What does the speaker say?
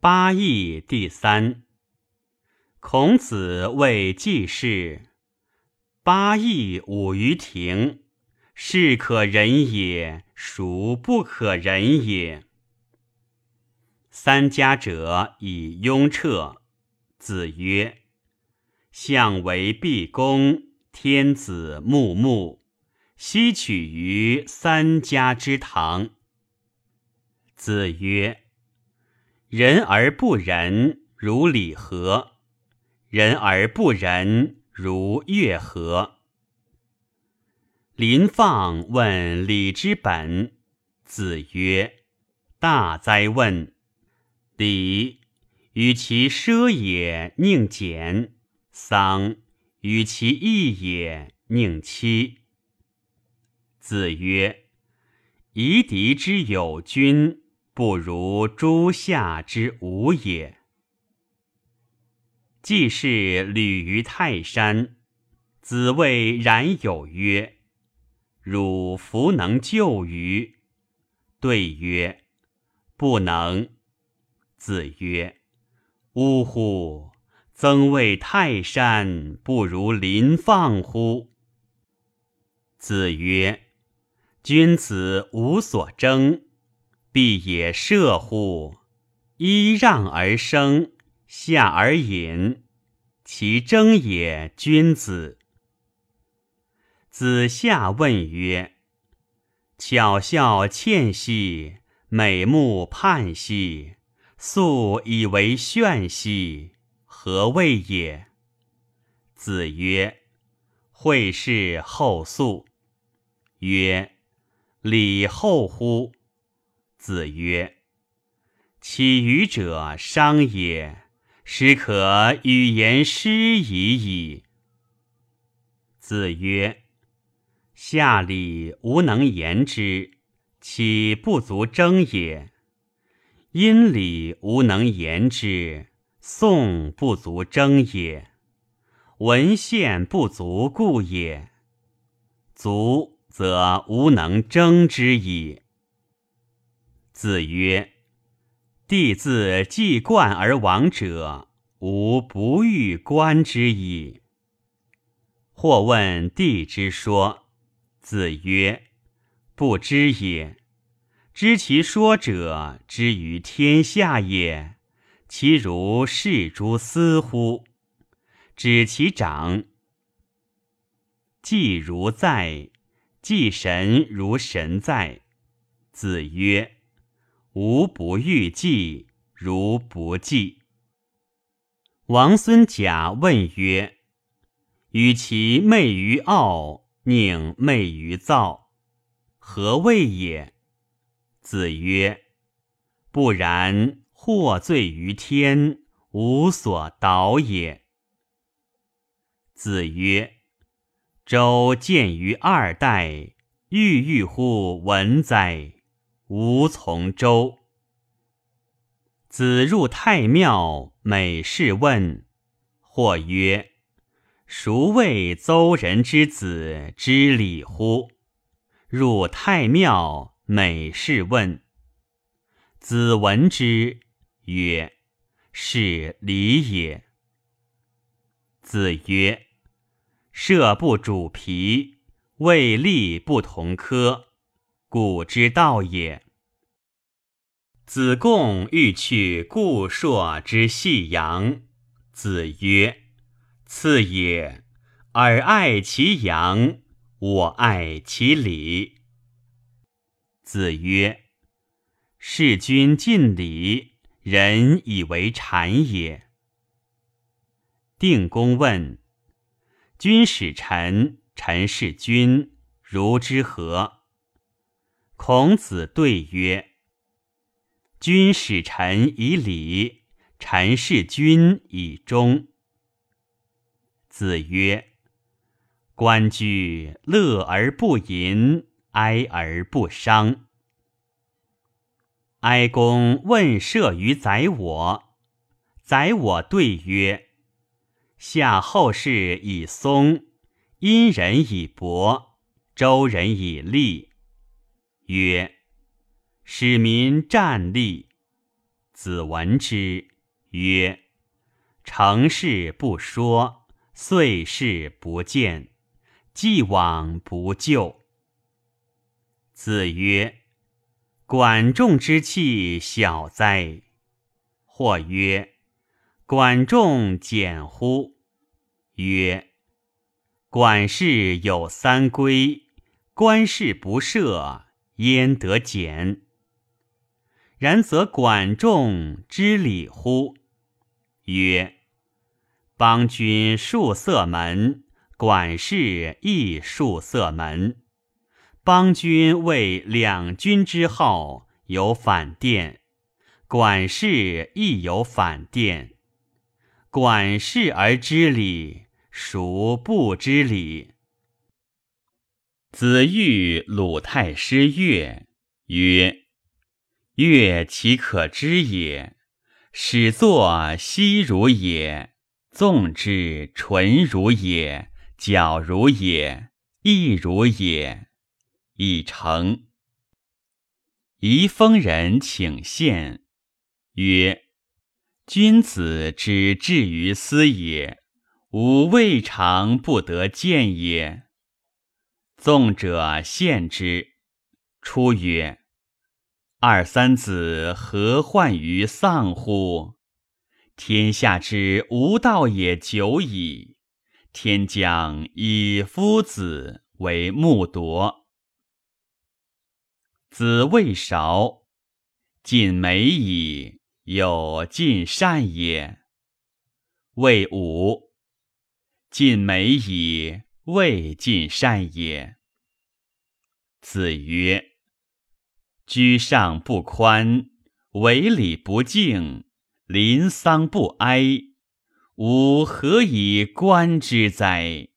八义第三。孔子谓季氏：“八义五于庭，是可忍也，孰不可忍也？”三家者以雍彻。子曰：“相为毕公，天子穆穆，悉取于三家之堂。”子曰。人而不仁，如礼何？人而不仁，如乐何？林放问礼之本，子曰：“大哉问！礼，与其奢也，宁俭；丧，与其义也，宁戚。”子曰：“夷狄之有君。”不如诸夏之无也。既是旅于泰山，子谓冉有曰：“汝弗能救于？”对曰：“不能。”子曰：“呜呼！曾谓泰山不如林放乎？”子曰：“君子无所争。”必也射乎？揖让而生，下而饮，其争也君子。子夏问曰：“巧笑倩兮，美目盼兮，素以为炫兮，何谓也？”子曰：“惠氏后素。”曰：“礼后乎？”子曰：“起予者商也，始可与言诗已矣。”子曰：“下礼无能言之，岂不足争也？殷礼无能言之，宋不足争也。文献不足故也。足则无能争之矣。”子曰：“弟自既冠而亡者，吾不欲观之矣。”或问弟之说，子曰：“不知也。知其说者，之于天下也。其如是诸斯乎？指其长。既如在，既神如神在。”子曰。吾不欲计，如不计。王孙贾问曰：“与其媚于傲，宁媚于躁，何谓也？”子曰：“不然，获罪于天，无所导也。”子曰：“周见于二代，郁郁乎文哉！”无从周。子入太庙，每事问。或曰：“孰谓邹人之子知礼乎？”入太庙，每事问。子闻之曰：“是礼也。”子曰：“射不主皮，未立不同科。”古之道也。子贡欲去故朔之细阳，子曰：“次也。尔爱其阳，我爱其礼。”子曰：“事君尽礼，人以为谄也。”定公问：“君使臣，臣事君，如之何？”孔子对曰：“君使臣以礼，臣事君以忠。”子曰：“关雎，乐而不淫，哀而不伤。”哀公问射于宰我，宰我对曰：“夏后氏以松，殷人以柏，周人以栗。”曰：“使民战立。”子闻之，曰：“成事不说，遂事不见，既往不咎。”子曰：“管仲之器小哉！”或曰：“管仲简乎？”曰：“管氏有三规，官事不赦，焉得简？然则管仲知礼乎？”曰：“邦君数色门，管氏亦数色门。”邦君为两军之好，有反殿；管氏亦有反殿。管氏而知礼，孰不知礼？子欲鲁太师乐曰：“乐其可知也？始作西如也，纵之纯如也，矫如也，亦如也。”已成。宜丰人请献，曰：“君子之至于斯也，吾未尝不得见也。”纵者献之，出曰：“二三子何患于丧乎？天下之无道也久矣，天将以夫子为木铎。”子未韶，尽美矣，有尽善也。谓武，尽美矣，未尽善也。子曰：居上不宽，为礼不敬，临丧不哀，吾何以观之哉？